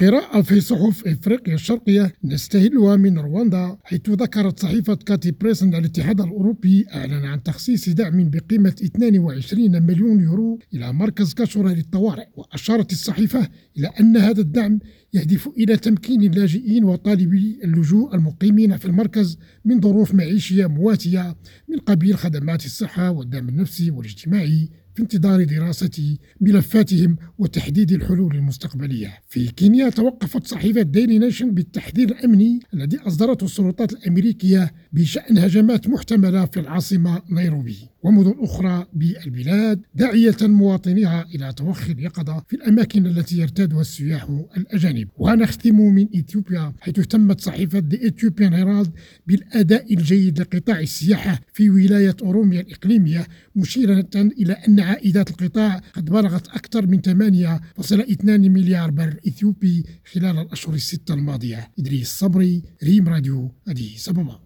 قراءة في صحف إفريقيا الشرقية نستهلها من رواندا حيث ذكرت صحيفة كاتي بريس أن الاتحاد الأوروبي أعلن عن تخصيص دعم بقيمة 22 مليون يورو إلى مركز كاشورا للطوارئ وأشارت الصحيفة إلى أن هذا الدعم يهدف إلى تمكين اللاجئين وطالبي اللجوء المقيمين في المركز من ظروف معيشية مواتية من قبيل خدمات الصحة والدعم النفسي والاجتماعي في انتظار دراسة ملفاتهم وتحديد الحلول المستقبلية. في كينيا توقفت صحيفة ديلي نيشن بالتحذير الأمني الذي أصدرته السلطات الأمريكية بشأن هجمات محتملة في العاصمة نيروبي ومدن أخرى بالبلاد داعية مواطنيها إلى توخي اليقظة في الأماكن التي يرتادها السياح الأجانب. ونختم من إثيوبيا حيث اهتمت صحيفة The Ethiopian Herald بالأداء الجيد لقطاع السياحة في ولاية أوروميا الإقليمية مشيرة إلى أن عائدات القطاع قد بلغت أكثر من 8.2 مليار بر إثيوبي خلال الأشهر الستة الماضية. إدريس صبري ريم راديو أديس أبابا